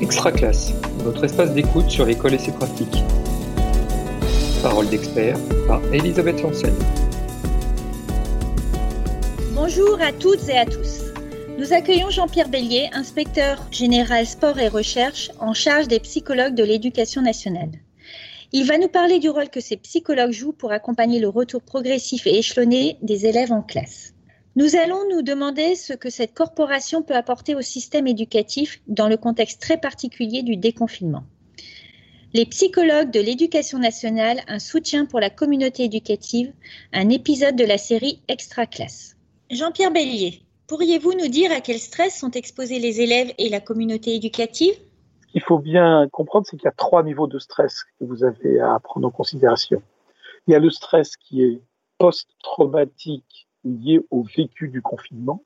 Extra classe, votre espace d'écoute sur l'école et ses pratiques. Parole d'expert par Elisabeth Janssen. Bonjour à toutes et à tous. Nous accueillons Jean-Pierre Bélier, inspecteur général sport et recherche en charge des psychologues de l'éducation nationale. Il va nous parler du rôle que ces psychologues jouent pour accompagner le retour progressif et échelonné des élèves en classe. Nous allons nous demander ce que cette corporation peut apporter au système éducatif dans le contexte très particulier du déconfinement. Les psychologues de l'éducation nationale, un soutien pour la communauté éducative, un épisode de la série Extra Classe. Jean-Pierre Bélier, pourriez-vous nous dire à quel stress sont exposés les élèves et la communauté éducative? Ce qu'il faut bien comprendre, c'est qu'il y a trois niveaux de stress que vous avez à prendre en considération. Il y a le stress qui est post-traumatique lié au vécu du confinement.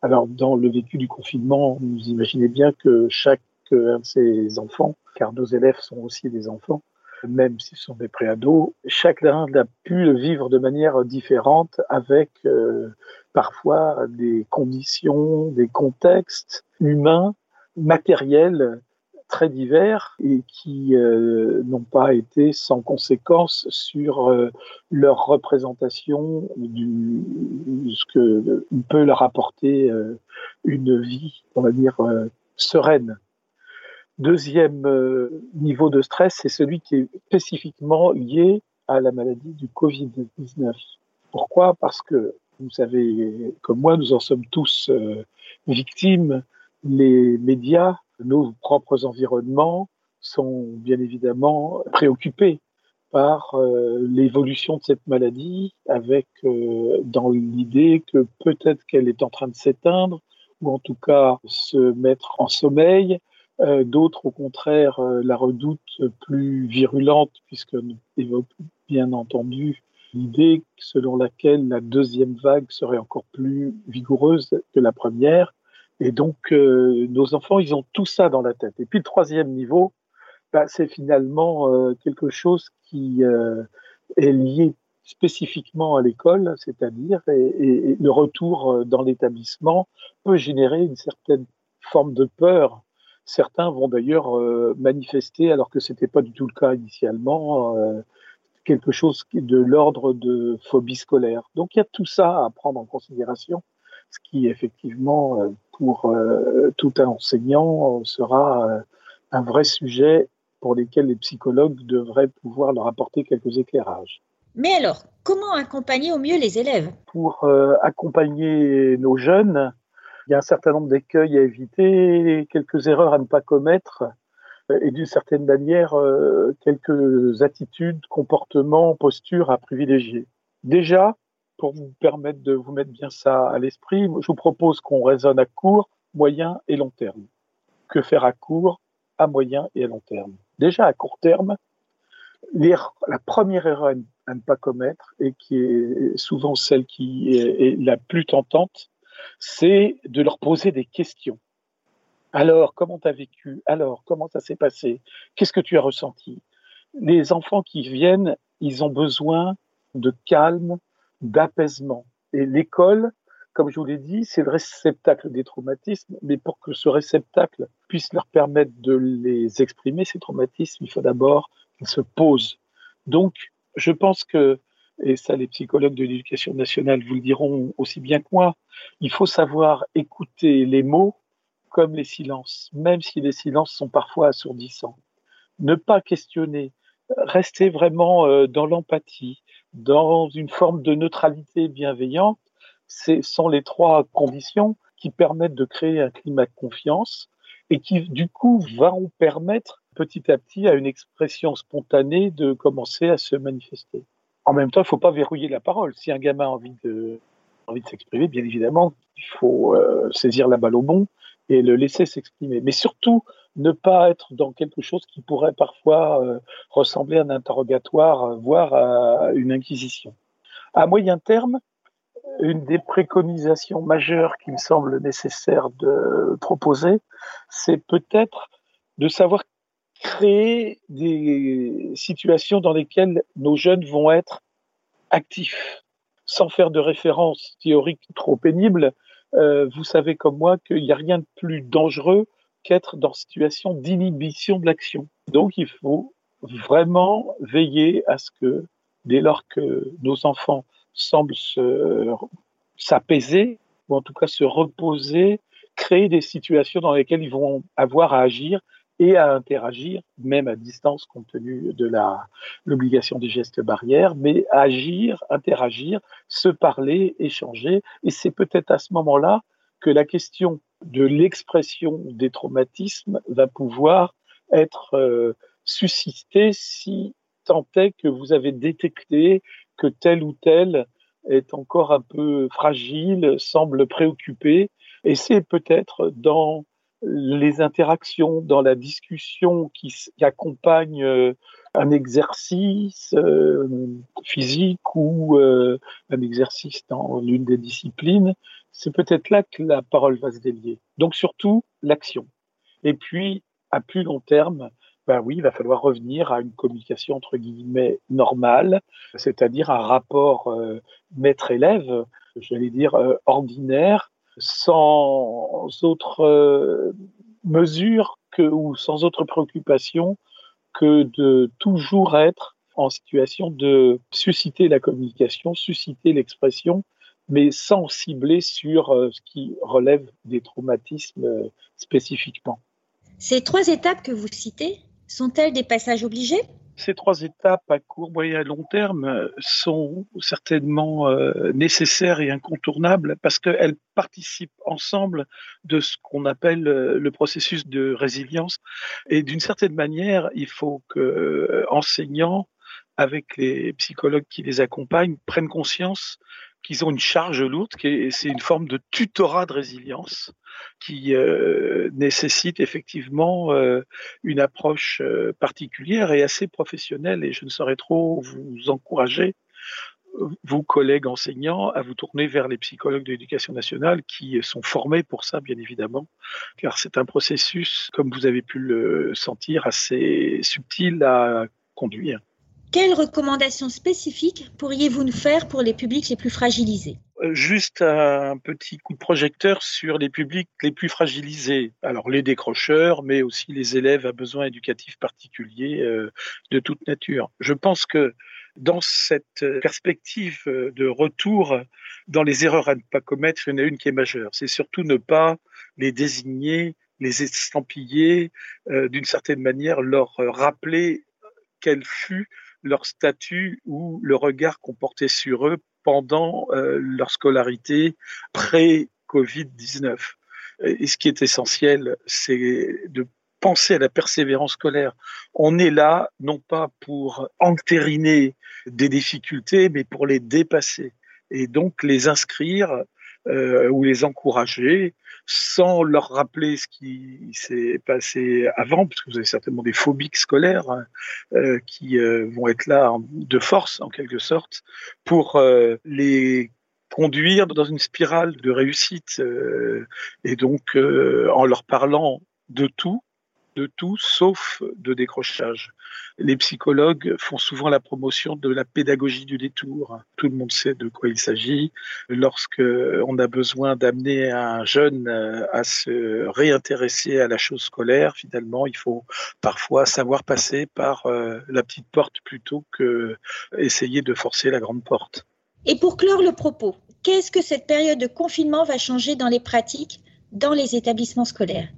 Alors, dans le vécu du confinement, vous imaginez bien que chaque un de ces enfants, car nos élèves sont aussi des enfants, même s'ils sont des préados, chacun a pu le vivre de manière différente avec euh, parfois des conditions, des contextes humains, matériels très divers et qui euh, n'ont pas été sans conséquence sur euh, leur représentation du ce que peut leur apporter euh, une vie, on va dire sereine. Deuxième niveau de stress, c'est celui qui est spécifiquement lié à la maladie du Covid-19. Pourquoi? Parce que vous savez, comme moi, nous en sommes tous victimes. Les médias nos propres environnements sont bien évidemment préoccupés par euh, l'évolution de cette maladie, avec euh, dans l'idée que peut-être qu'elle est en train de s'éteindre, ou en tout cas se mettre en sommeil. Euh, d'autres, au contraire, la redoutent plus virulente, puisque nous évoquons bien entendu l'idée selon laquelle la deuxième vague serait encore plus vigoureuse que la première. Et donc, euh, nos enfants, ils ont tout ça dans la tête. Et puis, le troisième niveau, bah, c'est finalement euh, quelque chose qui euh, est lié spécifiquement à l'école, c'est-à-dire, et, le retour dans l'établissement peut générer une certaine forme de peur. Certains vont d'ailleurs manifester, alors que ce n'était pas du tout le cas initialement, quelque chose de l'ordre de phobie scolaire. Donc il y a tout ça à prendre en considération ce qui effectivement pour euh, tout un enseignant euh, sera un vrai sujet pour lesquels les psychologues devraient pouvoir leur apporter quelques éclairages. Mais alors, comment accompagner au mieux les élèves? Pour accompagner nos jeunes, il y a un certain nombre d'écueils à éviter, quelques erreurs à ne pas commettre et d'une certaine manière, quelques attitudes, comportements, postures à privilégier. Déjà, pour vous permettre de vous mettre bien ça à l'esprit, je vous propose qu'on raisonne à court, moyen et long terme. Que faire à court, à moyen et à long terme? Déjà à court terme, la première erreur à ne pas commettre et qui est souvent celle qui est la plus tentante, c'est de leur poser des questions. Alors, comment tu as vécu? Alors, comment ça s'est passé? Qu'est-ce que tu as ressenti? Les enfants qui viennent, ils ont besoin de calme, d'apaisement. Et l'école, comme je vous l'ai dit, c'est le réceptacle des traumatismes, mais pour que ce réceptacle puisse leur permettre de les exprimer, ces traumatismes, il faut d'abord qu'ils se posent. Donc, je pense que, et ça les psychologues de l'éducation nationale vous le diront aussi bien que moi, il faut savoir écouter les mots comme les silences, même si les silences sont parfois assourdissants. Ne pas questionner, rester vraiment euh, dans l'empathie, dans une forme de neutralité bienveillante. Ce sont les trois conditions qui permettent de créer un climat de confiance et qui, du coup, vont permettre petit à petit à une expression spontanée de commencer à se manifester. En même temps, il ne faut pas verrouiller la parole. Si un gamin a envie de, envie de s'exprimer, bien évidemment, il faut euh, saisir la balle au bon et le laisser s'exprimer. Mais surtout, ne pas être dans quelque chose qui pourrait parfois euh, ressembler à un interrogatoire, euh, voire à une inquisition. À moyen terme, une des préconisations majeures qui me semble nécessaire de proposer, c'est peut-être de savoir créer des situations dans lesquelles nos jeunes vont être actifs, sans faire de référence théorique trop pénible. Euh, vous savez comme moi qu'il n'y a rien de plus dangereux qu'être dans situation d'inhibition de l'action. Donc il faut vraiment veiller à ce que dès lors que nos enfants semblent s'apaiser, ou en tout cas se reposer, créer des situations dans lesquelles ils vont avoir à agir et à interagir, même à distance compte tenu de l'obligation des gestes barrières, mais agir, interagir, se parler, échanger. Et c'est peut-être à ce moment-là que la question de l'expression des traumatismes va pouvoir être euh, suscitée si tant est que vous avez détecté que tel ou tel est encore un peu fragile, semble préoccupé. Et c'est peut-être dans les interactions, dans la discussion qui, accompagne euh, un exercice euh, physique ou euh, un exercice dans l'une des disciplines, c'est peut-être là que la parole va se délier. Donc surtout l'action. Et puis, à plus long terme, ben oui, il va falloir revenir à une communication entre guillemets normale, c'est-à-dire un rapport maître-élève, j'allais dire ordinaire, sans autre euh, mesure ou sans autre préoccupation que de toujours être en situation de susciter la communication, susciter l'expression, mais sans cibler sur euh, ce qui relève des traumatismes euh, spécifiquement. Ces trois étapes que vous citez sont-elles des passages obligés? Ces trois étapes à court, moyen et long terme sont certainement euh, nécessaires et incontournables parce qu'elles participent ensemble de ce qu'on appelle euh, le processus de résilience. Et d'une certaine manière, il faut que euh, enseignants, avec les psychologues qui les accompagnent, prennent conscience qu'ils ont une charge lourde, c'est une forme de tutorat de résilience qui euh, nécessite effectivement euh, une approche euh, particulière et assez professionnelle. Et je ne saurais trop vous encourager, vous collègues enseignants, à vous tourner vers les psychologues de l'éducation nationale qui sont formés pour ça, bien évidemment, car c'est un processus, comme vous avez pu le sentir, assez subtil à conduire. Quelles recommandations spécifiques pourriez-vous nous faire pour les publics les plus fragilisés? Euh, Juste un petit coup de projecteur sur les publics les plus fragilisés. Alors les décrocheurs, mais aussi les élèves à besoins éducatifs particuliers euh, de toute nature. Je pense que dans cette perspective de retour dans les erreurs à ne pas commettre, il y en a une qui est majeure. C'est surtout ne pas les désigner, les estampiller, euh, d'une certaine manière leur rappeler quelle fut leur statut ou le regard qu'on portait sur eux pendant euh, leur scolarité pré-Covid-19. Et ce qui est essentiel, c'est de penser à la persévérance scolaire. On est là non pas pour entériner des difficultés, mais pour les dépasser et donc les inscrire euh, ou les encourager sans leur rappeler ce qui s'est passé avant, parce que vous avez certainement des phobiques scolaires hein, euh, qui euh, vont être là de force en quelque sorte pour euh, les conduire dans une spirale de réussite euh, et donc en leur parlant de tout de tout sauf de décrochage. Les psychologues font souvent la promotion de la pédagogie du détour. Tout le monde sait de quoi il s'agit. Lorsque on a besoin d'amener un jeune euh, à se réintéresser à la chose scolaire, finalement, il faut parfois savoir passer par euh, la petite porte plutôt que essayer de forcer la grande porte. Et pour clore le propos, qu'est-ce que cette période de confinement va changer dans les pratiques dans les établissements scolaires?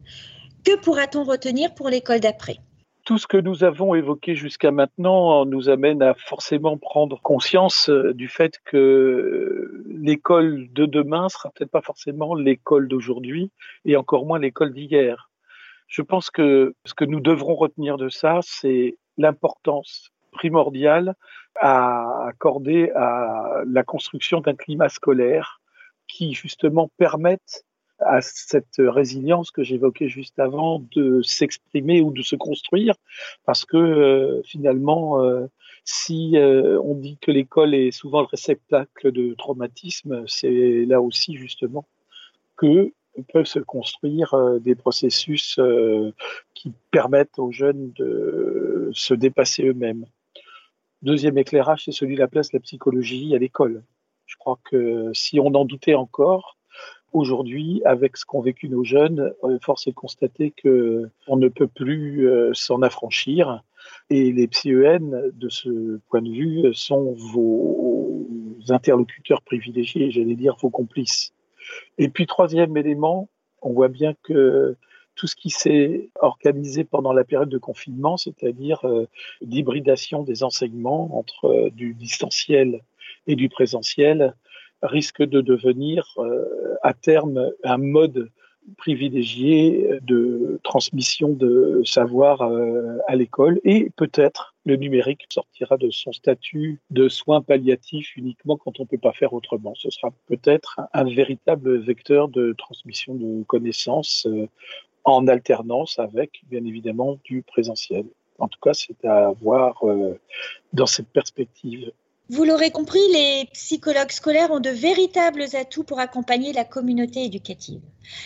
Que pourra-t-on retenir pour l'école d'après? Tout ce que nous avons évoqué jusqu'à maintenant nous amène à forcément prendre conscience euh, du fait que l'école de demain sera peut-être pas forcément l'école d'aujourd'hui et encore moins l'école d'hier. Je pense que ce que nous devrons retenir de ça, c'est l'importance primordiale à accorder à la construction d'un climat scolaire qui justement permette à cette résilience que j'évoquais juste avant de s'exprimer ou de se construire, parce que euh, finalement, euh, si euh, on dit que l'école est souvent le réceptacle de traumatisme, c'est là aussi justement que peuvent se construire des processus qui permettent aux jeunes de se dépasser eux-mêmes. Deuxième éclairage, c'est celui de la place de la psychologie à l'école. Je crois que si on en doutait encore, aujourd'hui, avec ce qu'ont vécu nos jeunes, euh, force est de constater que on ne peut plus euh, s'en affranchir. Et les PsyEN, de ce point de vue, sont vos interlocuteurs privilégiés, j'allais dire vos complices. Et puis, troisième élément, on voit bien que tout ce qui s'est organisé pendant la période de confinement, c'est-à-dire euh, l'hybridation des enseignements entre du distanciel et du présentiel, risque de devenir à terme un mode privilégié de transmission de savoir à l'école et peut-être le numérique sortira de son statut de soins palliatifs uniquement quand on ne peut pas faire autrement. Ce sera peut-être un, véritable vecteur de transmission de connaissances en alternance avec, bien évidemment, du présentiel. En tout cas, c'est à voir euh, dans cette perspective. Vous l'aurez compris, les psychologues scolaires ont de véritables atouts pour accompagner la communauté éducative.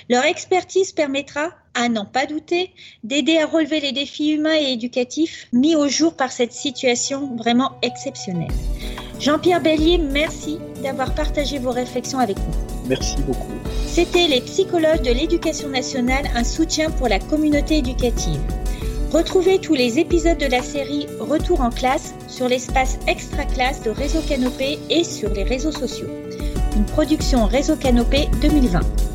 Leur expertise permettra, à n'en pas douter, d'aider à relever les défis humains et éducatifs mis au jour par cette situation vraiment exceptionnelle. Jean-Pierre Bellier, merci d'avoir partagé vos réflexions avec nous. Merci beaucoup. C'était les psychologues de l'éducation nationale, un soutien pour la communauté éducative. Retrouvez tous les épisodes de la série Retour en classe sur l'espace extra classe de Réseau Canopé et sur les réseaux sociaux. Une production Réseau Canopé 2020.